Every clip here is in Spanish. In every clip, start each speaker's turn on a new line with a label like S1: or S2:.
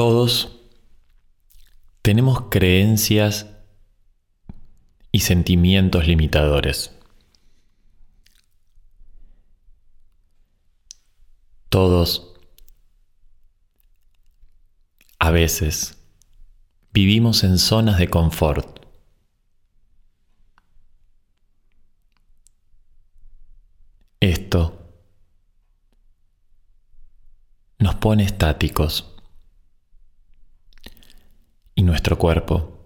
S1: Todos tenemos creencias y sentimientos limitadores. Todos a veces vivimos en zonas de confort. Esto nos pone estáticos y nuestro cuerpo,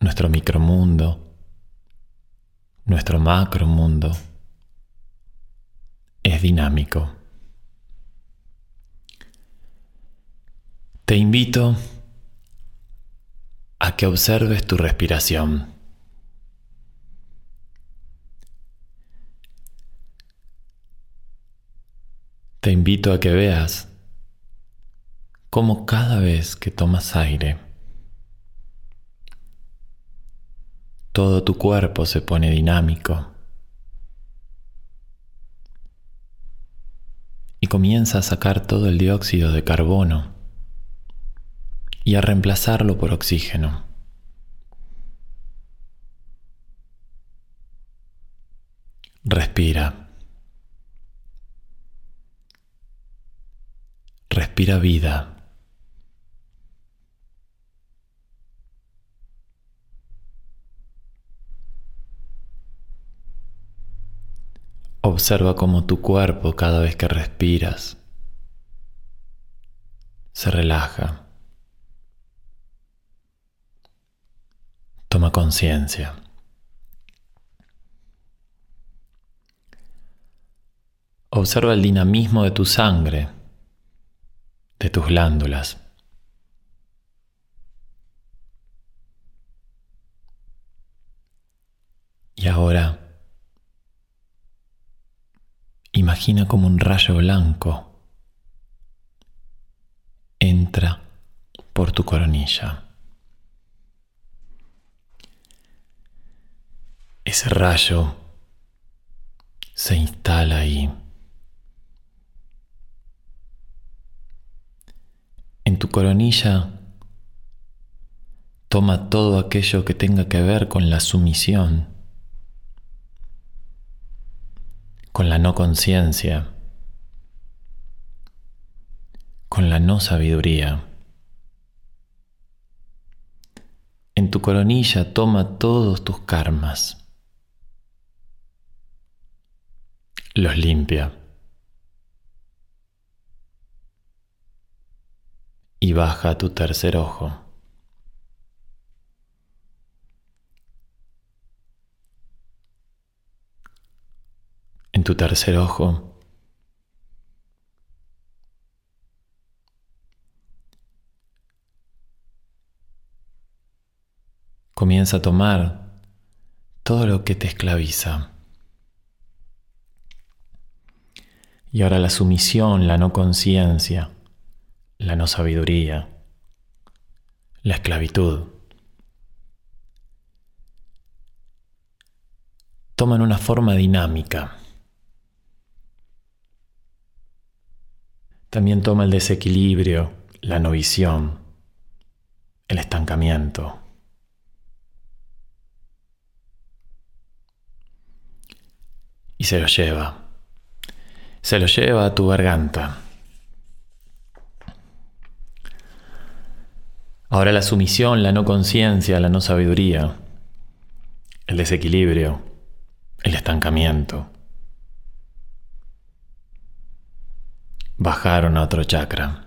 S1: nuestro micromundo, nuestro macromundo es dinámico. Te invito a que observes tu respiración. Te invito a que veas cómo cada vez que tomas aire, todo tu cuerpo se pone dinámico y comienza a sacar todo el dióxido de carbono y a reemplazarlo por oxígeno. Respira. Respira vida. Observa cómo tu cuerpo cada vez que respiras se relaja. Toma conciencia. Observa el dinamismo de tu sangre de tus glándulas. Y ahora imagina como un rayo blanco entra por tu coronilla. Ese rayo se instala ahí. En tu coronilla toma todo aquello que tenga que ver con la sumisión, con la no conciencia, con la no sabiduría. En tu coronilla toma todos tus karmas, los limpia. y baja tu tercer ojo. En tu tercer ojo comienza a tomar todo lo que te esclaviza. Y ahora la sumisión, la no conciencia, la no sabiduría, la esclavitud. Toman una forma dinámica. También toma el desequilibrio, la no visión, el estancamiento. Y se lo lleva. Se lo lleva a tu garganta. Ahora la sumisión, la no conciencia, la no sabiduría, el desequilibrio, el estancamiento. Bajaron a otro chakra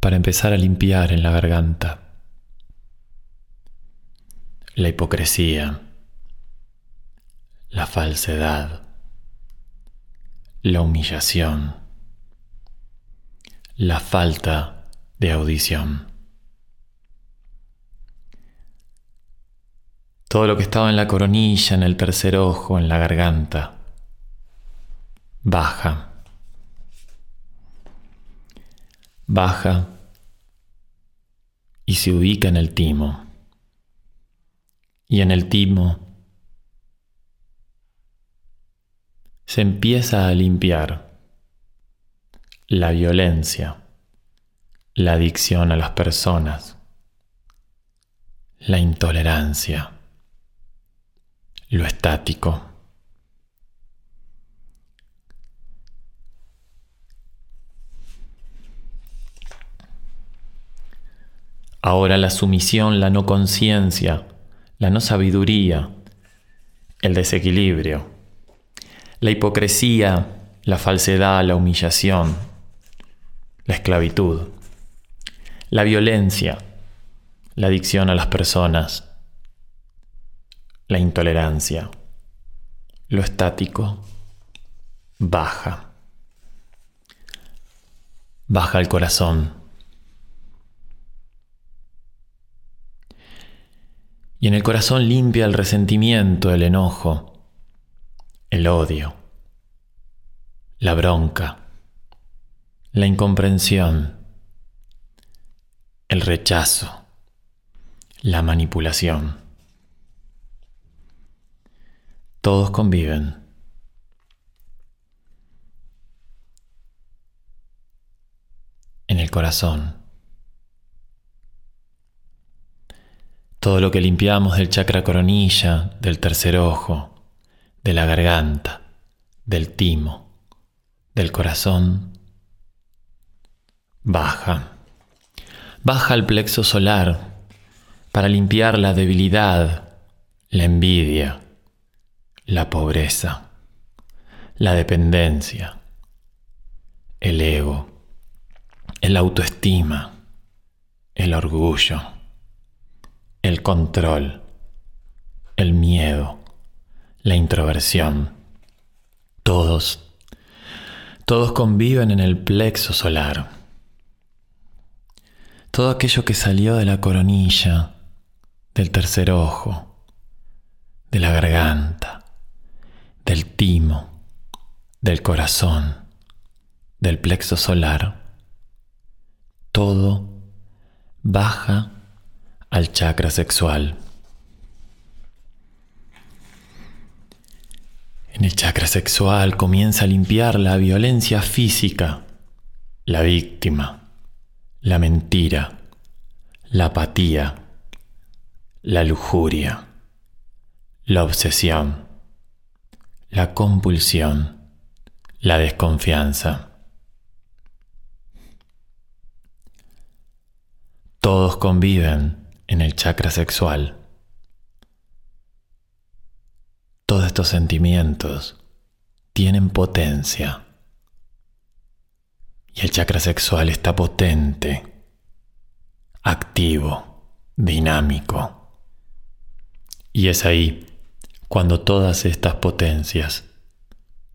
S1: para empezar a limpiar en la garganta la hipocresía, la falsedad, la humillación, la falta de audición. Todo lo que estaba en la coronilla, en el tercer ojo, en la garganta, baja. Baja y se ubica en el timo. Y en el timo se empieza a limpiar la violencia, la adicción a las personas, la intolerancia, lo estático. Ahora la sumisión, la no conciencia, la no sabiduría, el desequilibrio, la hipocresía, la falsedad, la humillación, la esclavitud, la violencia, la adicción a las personas, la intolerancia, lo estático, baja. Baja el corazón. Y en el corazón limpia el resentimiento, el enojo, el odio, la bronca, la incomprensión, el rechazo, la manipulación. Todos conviven. En el corazón. Todo lo que limpiamos del chakra coronilla, del tercer ojo, de la garganta, del timo, del corazón, baja. Baja al plexo solar para limpiar la debilidad, la envidia, la pobreza, la dependencia, el ego, el autoestima, el orgullo el control, el miedo, la introversión. Todos, todos conviven en el plexo solar. Todo aquello que salió de la coronilla, del tercer ojo, de la garganta, del timo, del corazón, del plexo solar, todo baja al chakra sexual. En el chakra sexual comienza a limpiar la violencia física, la víctima, la mentira, la apatía, la lujuria, la obsesión, la compulsión, la desconfianza. Todos conviven en el chakra sexual. Todos estos sentimientos tienen potencia. Y el chakra sexual está potente, activo, dinámico. Y es ahí cuando todas estas potencias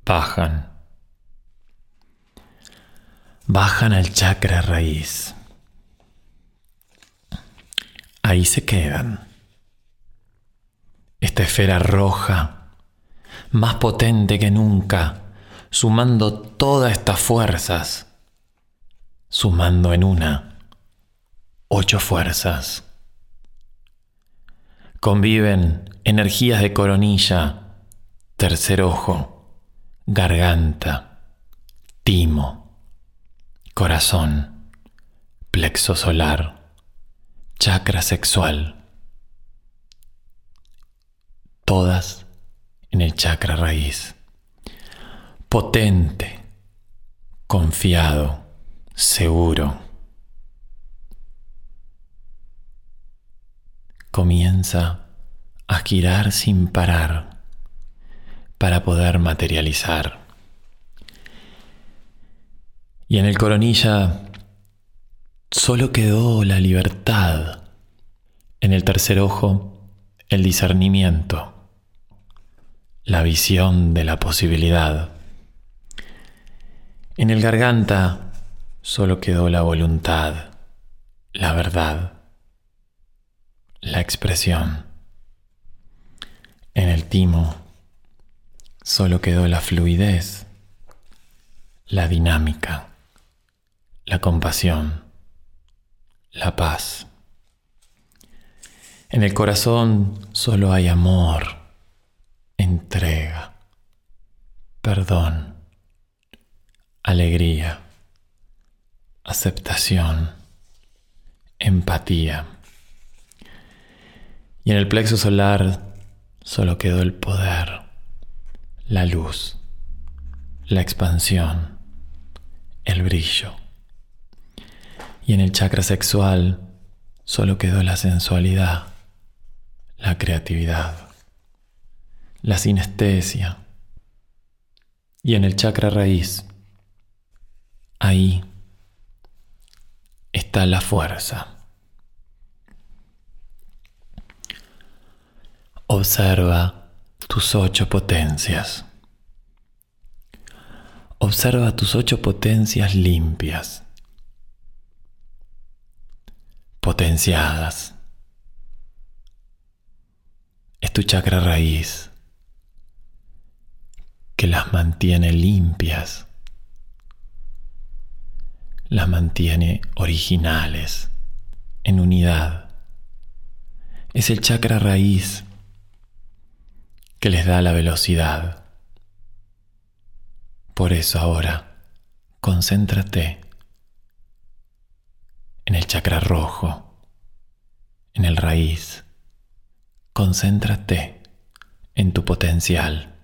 S1: bajan. Bajan al chakra raíz ahí se quedan. Esta esfera roja, más potente que nunca, sumando todas estas fuerzas, sumando en una ocho fuerzas. Conviven energías de coronilla, tercer ojo, garganta, timo, corazón, plexo solar chakra sexual, todas en el chakra raíz, potente, confiado, seguro. Comienza a girar sin parar para poder materializar. Y en el coronilla Solo quedó la libertad. En el tercer ojo, el discernimiento, la visión de la posibilidad. En el garganta solo quedó la voluntad, la verdad, la expresión. En el timo solo quedó la fluidez, la dinámica, la compasión la paz. En el corazón solo hay amor, entrega, perdón, alegría, aceptación, empatía. Y en el plexo solar solo quedó el poder, la luz, la expansión, el brillo. Y en el chakra sexual solo quedó la sensualidad, la creatividad, la sinestesia. Y en el chakra raíz, ahí está la fuerza. Observa tus ocho potencias. Observa tus ocho potencias limpias, potenciadas. Es tu chakra raíz que las mantiene limpias, las mantiene originales, en unidad. Es el chakra raíz que les da la velocidad. Por eso ahora, concéntrate en el chakra rojo, en el raíz. Concéntrate en tu potencial.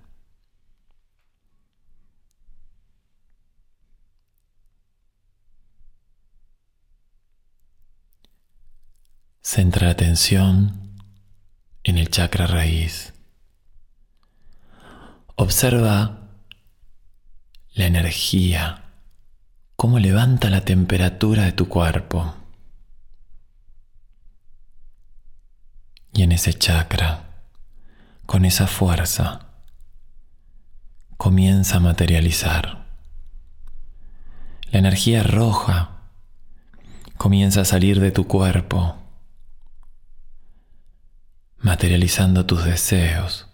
S1: Centra la atención en el chakra raíz. Observa la energía, cómo levanta la temperatura de tu cuerpo. Y en ese chakra, con esa fuerza, comienza a materializar. La energía roja comienza a salir de tu cuerpo, materializando tus deseos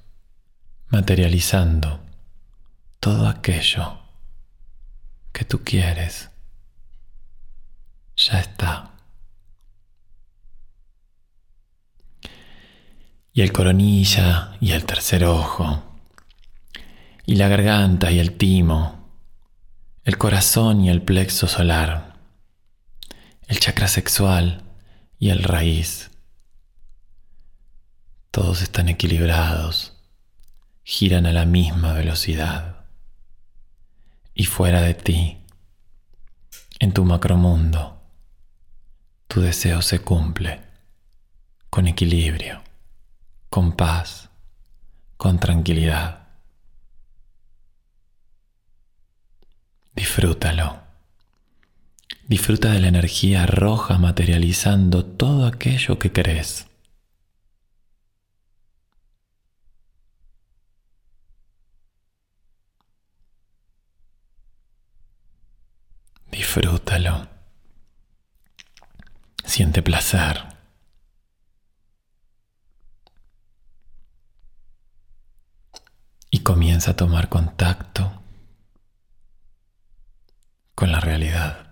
S1: materializando todo aquello que tú quieres. Ya está. Y el coronilla y el tercer ojo, y la garganta y el timo, el corazón y el plexo solar, el chakra sexual y el raíz. Todos están equilibrados giran a la misma velocidad. Y fuera de ti, en tu macromundo, tu deseo se cumple con equilibrio, con paz, con tranquilidad. Disfrútalo. Disfruta de la energía roja materializando todo aquello que crees. Disfrútalo. Siente placer. Y comienza a tomar contacto con la realidad.